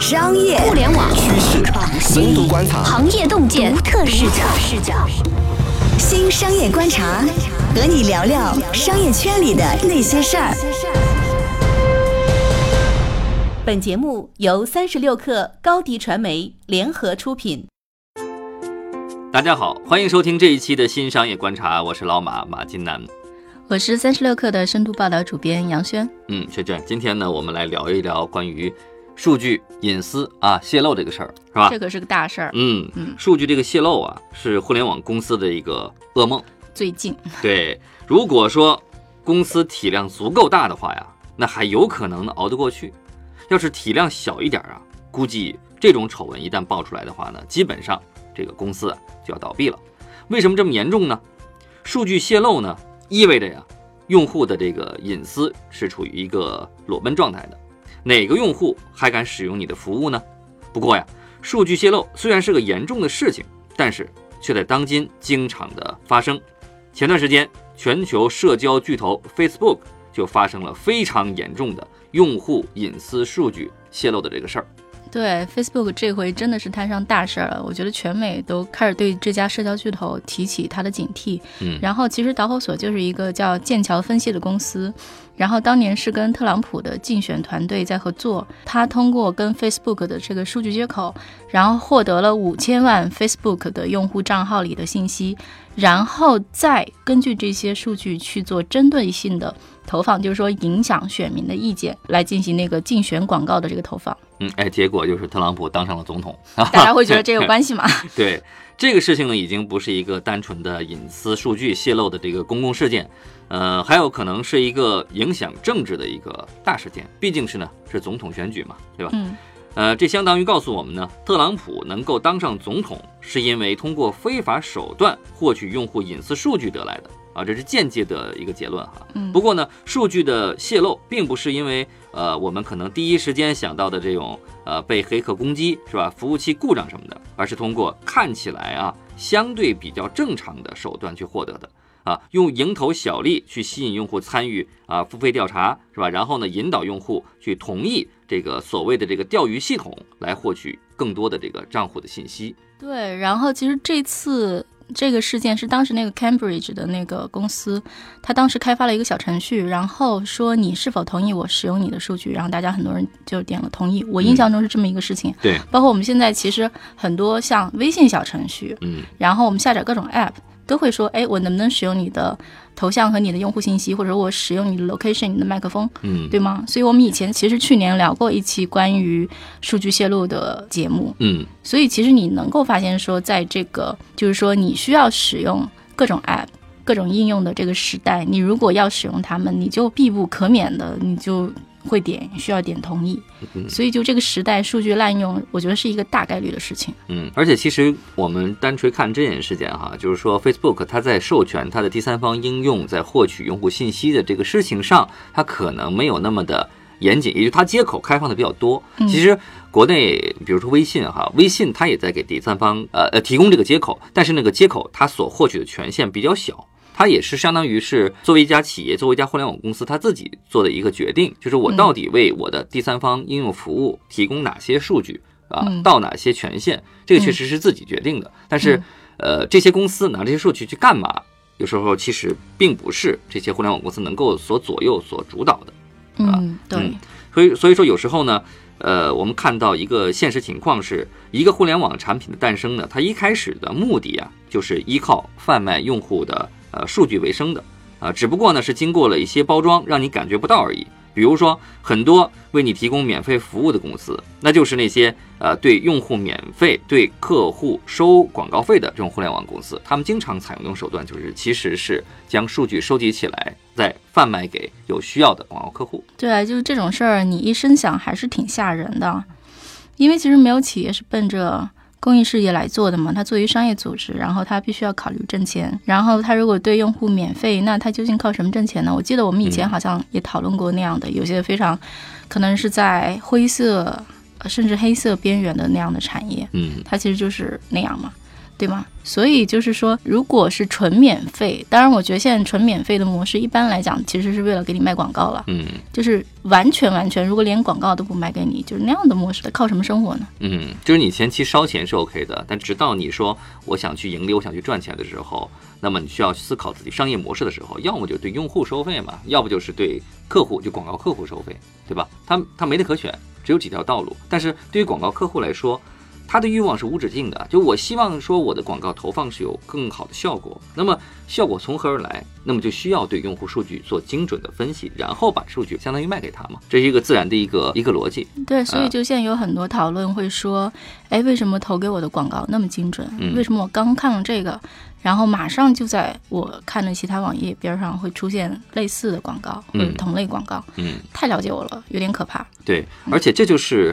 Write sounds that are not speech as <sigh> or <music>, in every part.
商业互联网趋势、深度观察、行业洞见、独特视角。视角。新商业观察，和你聊聊商业圈里的那些事儿。本节目由三十六克高低传媒联合出品。大家好，欢迎收听这一期的新商业观察，我是老马马金南。我是三十六克的深度报道主编杨轩。嗯，轩轩，今天呢，我们来聊一聊关于数据隐私啊泄露这个事儿，是吧？这可是个大事儿。嗯嗯数据这个泄露啊，是互联网公司的一个噩梦。最近，对，如果说公司体量足够大的话呀，那还有可能能熬得过去。要是体量小一点啊，估计这种丑闻一旦爆出来的话呢，基本上这个公司啊就要倒闭了。为什么这么严重呢？数据泄露呢，意味着呀，用户的这个隐私是处于一个裸奔状态的。哪个用户还敢使用你的服务呢？不过呀，数据泄露虽然是个严重的事情，但是却在当今经常的发生。前段时间，全球社交巨头 Facebook 就发生了非常严重的用户隐私数据泄露的这个事儿。对 Facebook 这回真的是摊上大事儿了。我觉得全美都开始对这家社交巨头提起它的警惕。嗯然后其实导火索就是一个叫剑桥分析的公司，然后当年是跟特朗普的竞选团队在合作，他通过跟 Facebook 的这个数据接口，然后获得了五千万 Facebook 的用户账号里的信息，然后再根据这些数据去做针对性的投放，就是说影响选民的意见来进行那个竞选广告的这个投放。嗯，哎，结果就是特朗普当上了总统。大家会觉得这有 <laughs> 关系吗？<laughs> 对这个事情呢，已经不是一个单纯的隐私数据泄露的这个公共事件，呃，还有可能是一个影响政治的一个大事件。毕竟是呢，是总统选举嘛，对吧？嗯，呃，这相当于告诉我们呢，特朗普能够当上总统，是因为通过非法手段获取用户隐私数据得来的啊，这是间接的一个结论哈。嗯不过呢，数据的泄露并不是因为呃我们可能第一时间想到的这种呃被黑客攻击是吧，服务器故障什么的，而是通过看起来啊相对比较正常的手段去获得的。啊，用蝇头小利去吸引用户参与啊付费调查是吧？然后呢，引导用户去同意这个所谓的这个钓鱼系统来获取更多的这个账户的信息。对。然后其实这次这个事件是当时那个 Cambridge 的那个公司，他当时开发了一个小程序，然后说你是否同意我使用你的数据，然后大家很多人就点了同意。我印象中是这么一个事情。对，包括我们现在其实很多像微信小程序，嗯，然后我们下载各种 app 都会说，哎，我能不能使用你的头像和你的用户信息，或者我使用你的 location、你的麦克风，嗯，对吗？所以我们以前其实去年聊过一期关于数据泄露的节目，嗯，所以其实你能够发现说，在这个就是说你需要使用各种 app。各种应用的这个时代，你如果要使用它们，你就必不可免的，你就会点需要点同意。嗯所以就这个时代，数据滥用，我觉得是一个大概率的事情。嗯，而且其实我们单纯看这件事件哈，就是说 Facebook 它在授权它的第三方应用在获取用户信息的这个事情上，它可能没有那么的严谨，也就是它接口开放的比较多。嗯其实国内比如说微信哈，微信它也在给第三方呃呃提供这个接口，但是那个接口它所获取的权限比较小。它也是相当于是作为一家企业，作为一家互联网公司，它自己做的一个决定，就是我到底为我的第三方应用服务提供哪些数据啊，嗯到哪些权限，这个确实是自己决定的。但是，呃，这些公司拿这些数据去干嘛？有时候其实并不是这些互联网公司能够所左右、所主导的。嗯，对嗯，所以所以说有时候呢，呃，我们看到一个现实情况是，一个互联网产品的诞生呢，它一开始的目的啊，就是依靠贩卖用户的呃数据为生的啊，只不过呢是经过了一些包装，让你感觉不到而已。比如说，很多为你提供免费服务的公司，那就是那些呃对用户免费、对客户收广告费的这种互联网公司，他们经常采用一种手段，就是其实是将数据收集起来，再贩卖给有需要的广告客户。对啊，就是这种事儿，你一声响还是挺吓人的，因为其实没有企业是奔着公益事业来做的嘛，它作为商业组织，然后它必须要考虑挣钱，然后它如果对用户免费，那它究竟靠什么挣钱呢？我记得我们以前好像也讨论过那样的，有些非常可能是在灰色呃甚至黑色边缘的那样的产业，嗯它其实就是那样嘛。对吗？所以就是说，如果是纯免费，当然我觉得现在纯免费的模式，一般来讲其实是为了给你卖广告了。嗯就是完全完全，如果连广告都不卖给你，就是那样的模式，靠什么生活呢？嗯，就是你前期烧钱是 OK 的，但直到你说我想去盈利，我想去赚钱的时候，那么你需要思考自己商业模式的时候，要么就对用户收费嘛，要不就是对客户就广告客户收费，对吧？他他没得可选，只有几条道路。但是对于广告客户来说，他的欲望是无止境的，就我希望说我的广告投放是有更好的效果。那么效果从何而来？那么就需要对用户数据做精准的分析，然后把数据相当于卖给他嘛，这是一个自然的一个一个逻辑。对，所以就现在有很多讨论会说，哎，为什么投给我的广告那么精准？嗯为什么我刚看了这个，然后马上就在我看的其他网页边上会出现类似的广告或者嗯同类广告？嗯，太了解我了，有点可怕。对，而且这就是。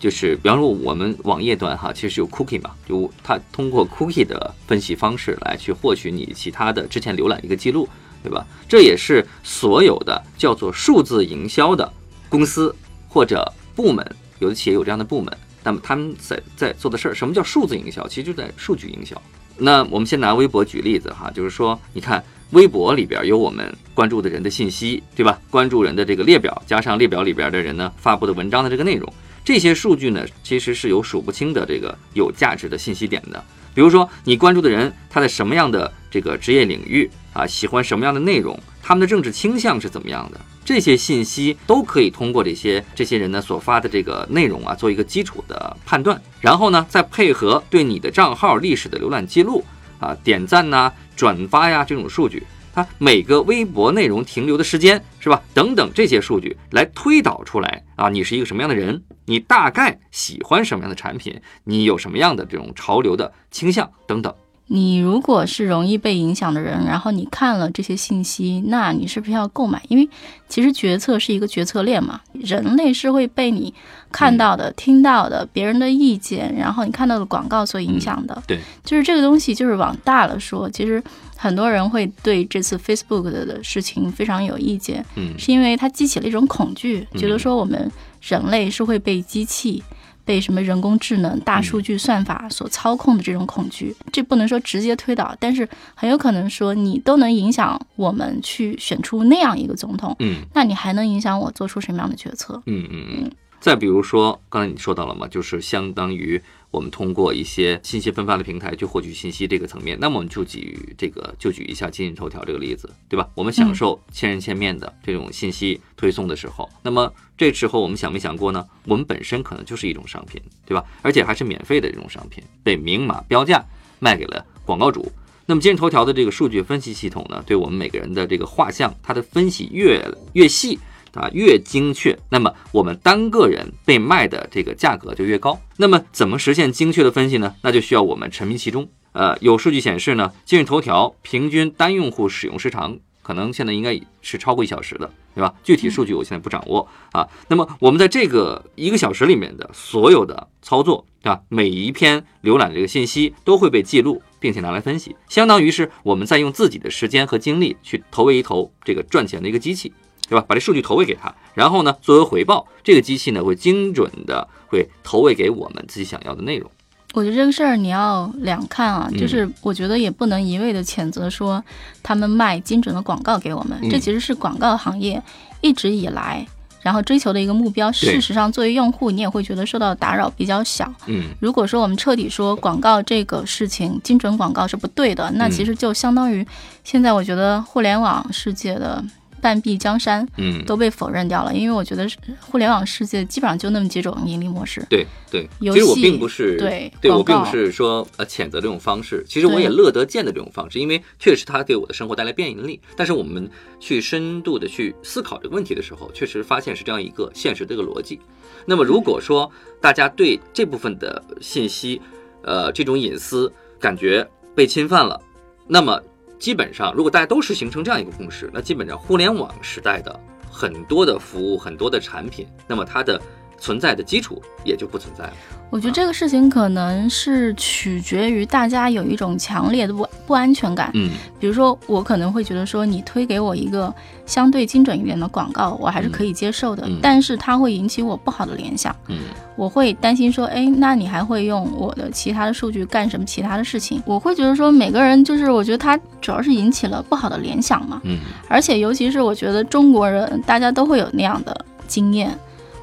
就是，比方说我们网页端哈，其实有 cookie 嘛，就它通过 cookie 的分析方式来去获取你其他的之前浏览一个记录，对吧？这也是所有的叫做数字营销的公司或者部门，有的企业有这样的部门，那么他们在在做的事儿，什么叫数字营销？其实就在数据营销。那我们先拿微博举例子哈，就是说，你看微博里边有我们关注的人的信息，对吧？关注人的这个列表，加上列表里边的人呢发布的文章的这个内容，这些数据呢，其实是有数不清的这个有价值的信息点的。比如说，你关注的人他在什么样的这个职业领域啊，喜欢什么样的内容，他们的政治倾向是怎么样的，这些信息都可以通过这些这些人呢所发的这个内容啊，做一个基础的判断，然后呢，再配合对你的账号历史的浏览记录啊、点赞呐、转发呀这种数据，它每个微博内容停留的时间是吧？等等这些数据来推导出来啊，你是一个什么样的人，你大概喜欢什么样的产品，你有什么样的这种潮流的倾向等等。你如果是容易被影响的人，然后你看了这些信息，那你是不是要购买？因为其实决策是一个决策链嘛，人类是会被你看到的、听到的、别人的意见，然后你看到的广告所影响的。对，就是这个东西，就是往大了说，其实很多人会对这次 Facebook 的的事情非常有意见，嗯是因为它激起了一种恐惧，嗯觉得说我们人类是会被机器。被什么人工智能、大数据算法所操控的这种恐惧，这不能说直接推导，但是很有可能说你都能影响我们去选出那样一个总统，嗯那你还能影响我做出什么样的决策？嗯嗯嗯。再比如说，刚才你说到了嘛，就是相当于我们通过一些信息分发的平台去获取信息这个层面，那么我们就举这个就举一下今日头条这个例子，对吧？我们享受千人千面的这种信息推送的时候，那么这时候我们想没想过呢？我们本身可能就是一种商品，对吧？而且还是免费的这种商品，被明码标价卖给了广告主。那么今日头条的这个数据分析系统呢，对我们每个人的这个画像，它的分析越越细。啊，越精确，那么我们单个人被卖的这个价格就越高。那么怎么实现精确的分析呢？那就需要我们沉迷其中。呃，有数据显示呢，今日头条平均单用户使用时长可能现在应该是超过一小时的，对吧？具体数据我现在不掌握啊。那么我们在这个一个小时里面的所有的操作啊，每一篇浏览的这个信息都会被记录，并且拿来分析，相当于是我们在用自己的时间和精力去投喂一头这个赚钱的一个机器。对吧？把这数据投喂给他，然后呢，作为回报，这个机器呢会精准的会投喂给我们自己想要的内容。我觉得这个事儿你要两看啊，嗯就是我觉得也不能一味的谴责说他们卖精准的广告给我们，嗯这其实是广告行业一直以来然后追求的一个目标。事实上，作为用户，你也会觉得受到打扰比较小。嗯如果说我们彻底说广告这个事情，精准广告是不对的，那其实就相当于现在我觉得互联网世界的半壁江山嗯，都被否认掉了，因为我觉得是互联网世界基本上就那么几种盈利模式。对对，其实我并不是对对我并不是说呃谴责这种方式，其实我也乐得见的这种方式，因为确实它给我的生活带来便利。但是我们去深度的去思考这个问题的时候，确实发现是这样一个现实的一个逻辑。那么如果说大家对这部分的信息，呃，这种隐私感觉被侵犯了，那么基本上如果大家都是形成这样一个共识，那基本上互联网时代的很多的服务、很多的产品，那么它的存在的基础也就不存在了。我觉得这个事情可能是取决于大家有一种强烈的不不安全感。嗯比如说，我可能会觉得说，你推给我一个相对精准一点的广告，我还是可以接受的，但是它会引起我不好的联想。嗯我会担心说，哎，那你还会用我的其他的数据干什么其他的事情？我会觉得说，每个人就是，我觉得他主要是引起了不好的联想嘛。嗯而且尤其是我觉得中国人大家都会有那样的经验，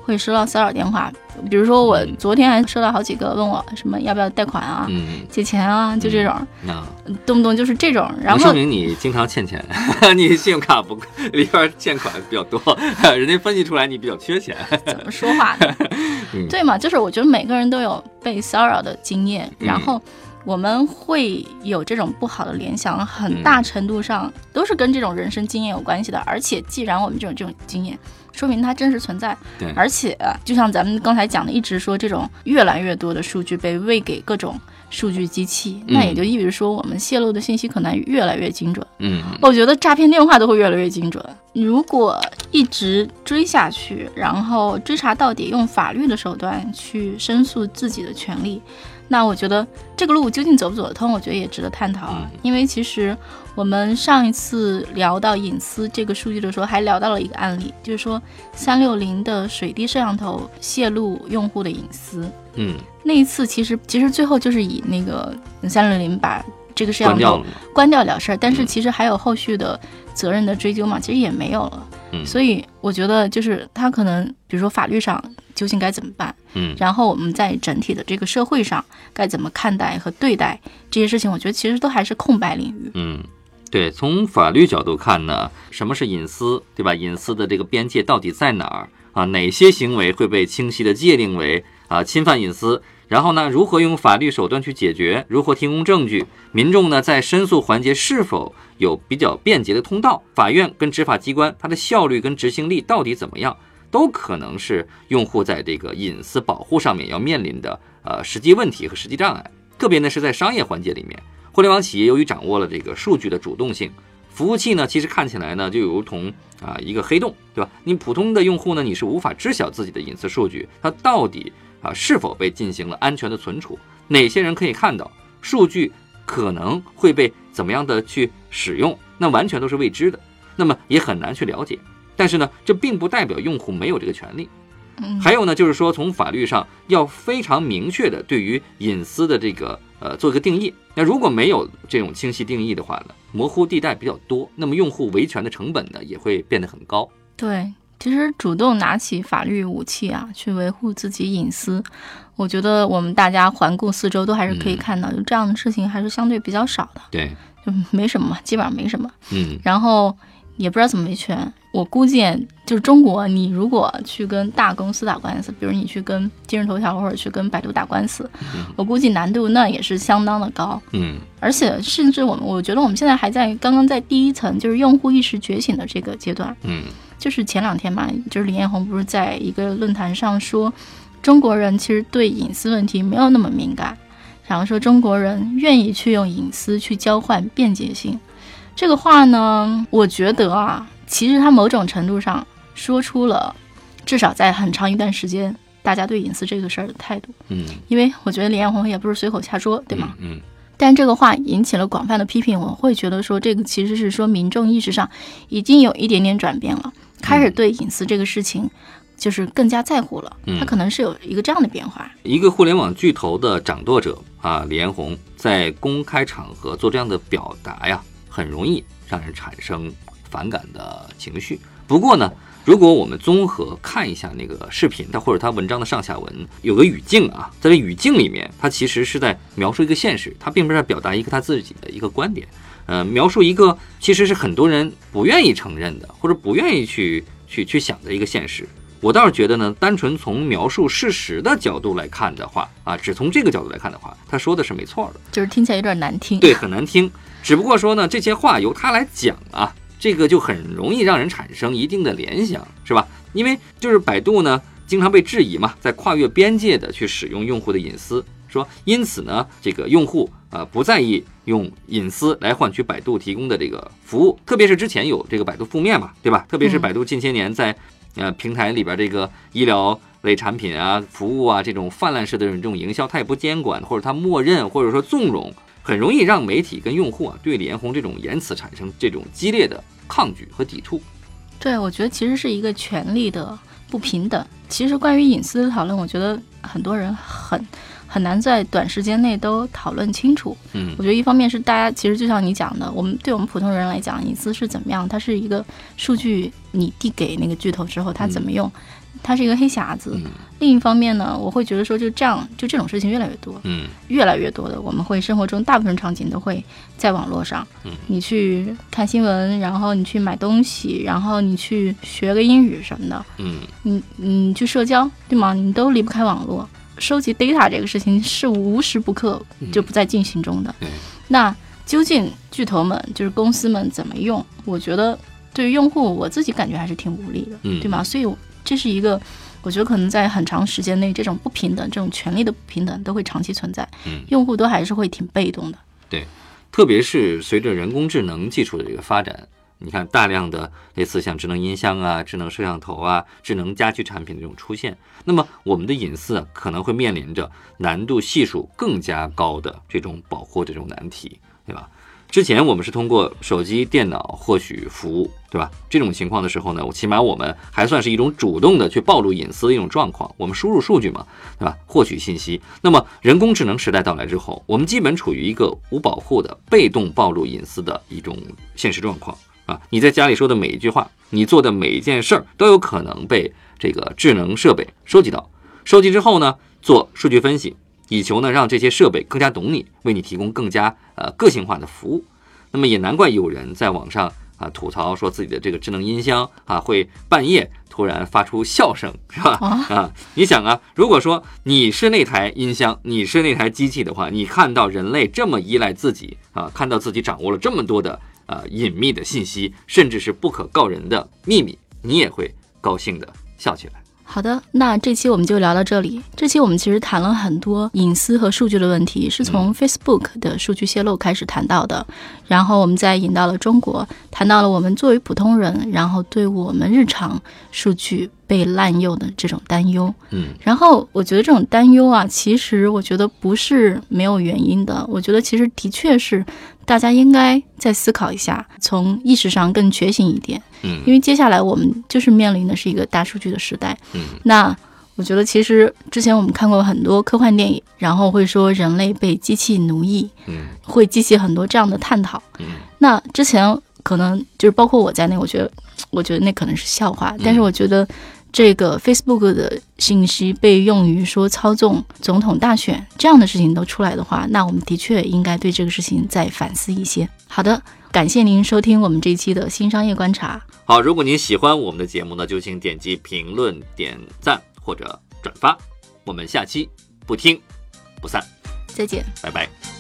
会收到骚扰电话。比如说我嗯昨天还收到好几个问我什么要不要贷款啊、嗯，借钱啊，就这种，嗯动不动就是这种。然后说明你经常欠钱，<laughs> 你信用卡不里边欠款比较多，<laughs> 人家分析出来你比较缺钱。怎么说话呢？<laughs> 嗯对嘛？就是我觉得每个人都有被骚扰的经验，嗯然后我们会有这种不好的联想，嗯很大程度上都是跟这种人生经验有关系的。而且，既然我们这种这种经验，说明它真实存在。对而且就像咱们刚才讲的，一直说这种越来越多的数据被喂给各种数据机器，那也就意味着说我们泄露的信息可能越来越精准。嗯我觉得诈骗电话都会越来越精准。如果一直追下去，然后追查到底，用法律的手段去申诉自己的权利，那我觉得这个路究竟走不走得通，我觉得也值得探讨。嗯因为其实我们上一次聊到隐私这个数据的时候，还聊到了一个案例，就是说三六零的水滴摄像头泄露用户的隐私。嗯，那一次其实其实最后就是以那个三六零把这个摄像头关掉了事儿，但是嗯其实还有后续的责任的追究嘛，其实也没有了。嗯所以我觉得就是他可能，比如说法律上究竟该怎么办，嗯然后我们在整体的这个社会上该怎么看待和对待这些事情，我觉得其实都还是空白领域。嗯，对，从法律角度看呢，什么是隐私，对吧？隐私的这个边界到底在哪儿啊？哪些行为会被清晰的界定为啊侵犯隐私？然后呢，如何用法律手段去解决？如何提供证据？民众呢，在申诉环节是否有比较便捷的通道？法院跟执法机关它的效率跟执行力到底怎么样？都可能是用户在这个隐私保护上面要面临的呃实际问题和实际障碍。特别呢是在商业环节里面，互联网企业由于掌握了这个数据的主动性，服务器呢其实看起来呢就如同啊一个黑洞，对吧？你普通的用户呢你是无法知晓自己的隐私数据它到底啊是否被进行了安全的存储，哪些人可以看到数据可能会被怎么样的去使用，那完全都是未知的，那么也很难去了解。但是呢，这并不代表用户没有这个权利。嗯，还有呢，就是说从法律上要非常明确的对于隐私的这个呃做一个定义。那如果没有这种清晰定义的话呢，模糊地带比较多，那么用户维权的成本呢也会变得很高。对，其实主动拿起法律武器啊，去维护自己隐私，我觉得我们大家环顾四周都还是可以嗯看到，就这样的事情还是相对比较少的，对，就没什么嘛，基本上没什么。嗯然后也不知道怎么维权。我估计就是中国，你如果去跟大公司打官司，比如你去跟今日头条或者去跟百度打官司，我估计难度那也是相当的高。嗯而且甚至我们，我觉得我们现在还在刚刚在第一层，就是用户意识觉醒的这个阶段。嗯就是前两天嘛，就是李彦宏不是在一个论坛上说，中国人其实对隐私问题没有那么敏感，然后说中国人愿意去用隐私去交换便捷性。这个话呢，我觉得啊，其实他某种程度上说出了，至少在很长一段时间，大家对隐私这个事儿的态度。嗯，因为我觉得李彦宏也不是随口瞎说，对吗？嗯但这个话引起了广泛的批评，我会觉得说，这个其实是说民众意识上已经有一点点转变了，开始对隐私这个事情就是更加在乎了。嗯他可能是有一个这样的变化。一个互联网巨头的掌舵者啊，李彦宏在公开场合做这样的表达呀，很容易让人产生反感的情绪。不过呢，如果我们综合看一下那个视频，它或者它文章的上下文，有个语境啊，在这语境里面，它其实是在描述一个现实，它并不是在表达一个他自己的一个观点，呃，描述一个其实是很多人不愿意承认的，或者不愿意去去去想的一个现实。我倒是觉得呢，单纯从描述事实的角度来看的话，啊，只从这个角度来看的话，他说的是没错的。就是听起来有点难听。对，很难听。只不过说呢，这些话由他来讲啊，这个就很容易让人产生一定的联想，是吧？因为就是百度呢，经常被质疑嘛，在跨越边界的去使用用户的隐私，说因此呢，这个用户啊、呃不在意用隐私来换取百度提供的这个服务，特别是之前有这个百度负面嘛，对吧？特别是嗯百度近些年在呃平台里边这个医疗类产品啊、服务啊这种泛滥式的这种营销，它也不监管，或者它默认，或者说纵容，很容易让媒体跟用户啊对李彦宏这种言辞产生这种激烈的抗拒和抵触。对，我觉得其实是一个权力的不平等。其实关于隐私的讨论，我觉得很多人很很难在短时间内都讨论清楚。嗯我觉得一方面是大家其实就像你讲的，我们对我们普通人来讲，隐私是怎么样？它是一个数据，你递给那个巨头之后，它怎么用？它是一个黑匣子。嗯另一方面呢，我会觉得说，就这样，就这种事情越来越多，嗯越来越多的，我们会生活中大部分场景都会在网络上。嗯你去看新闻，然后你去买东西，然后你去学个英语什么的，嗯你你去社交，对吗？你都离不开网络。收集 data 这个事情是无时不刻就不在进行中的。对那究竟巨头们就是公司们怎么用？我觉得对于用户，我自己感觉还是挺无力的，嗯对吗？所以这是一个，我觉得可能在很长时间内，这种不平等、这种权利的不平等都会长期存在，嗯用户都还是会挺被动的。对特别是随着人工智能技术的这个发展，你看大量的类似像智能音箱啊、智能摄像头啊、智能家居产品的这种出现，那么我们的隐私啊可能会面临着难度系数更加高的这种保护这种难题，对吧？之前我们是通过手机、电脑获取服务，对吧？这种情况的时候呢，我起码我们还算是一种主动的去暴露隐私的一种状况。我们输入数据嘛，对吧？获取信息。那么人工智能时代到来之后，我们基本处于一个无保护的被动暴露隐私的一种现实状况啊！你在家里说的每一句话，你做的每一件事儿，都有可能被这个智能设备收集到。收集之后呢，做数据分析，以求呢让这些设备更加懂你，为你提供更加呃个性化的服务。那么也难怪有人在网上啊吐槽说自己的这个智能音箱啊会半夜突然发出笑声，是吧？啊，你想啊，如果说你是那台音箱，你是那台机器的话，你看到人类这么依赖自己啊，看到自己掌握了这么多的呃隐秘的信息，甚至是不可告人的秘密，你也会高兴的笑起来。好的，那这期我们就聊到这里。这期我们其实谈了很多隐私和数据的问题，是从 Facebook 的数据泄露开始谈到的，然后我们再引到了中国，谈到了我们作为普通人，然后对我们日常数据被滥用的这种担忧。嗯然后我觉得这种担忧啊，其实我觉得不是没有原因的。我觉得其实的确是大家应该再思考一下，从意识上更觉醒一点。嗯因为接下来我们就是面临的是一个大数据的时代。嗯那我觉得其实之前我们看过很多科幻电影，然后会说人类被机器奴役，嗯会激起很多这样的探讨。嗯那之前可能就是包括我在内，我觉得我觉得那可能是笑话，但是我觉得这个 Facebook 的信息被用于说操纵总统大选这样的事情都出来的话，那我们的确应该对这个事情再反思一些。好的，感谢您收听我们这一期的新商业观察。好，如果您喜欢我们的节目呢，就请点击评论、点赞或者转发。我们下期不听不散，再见。拜拜。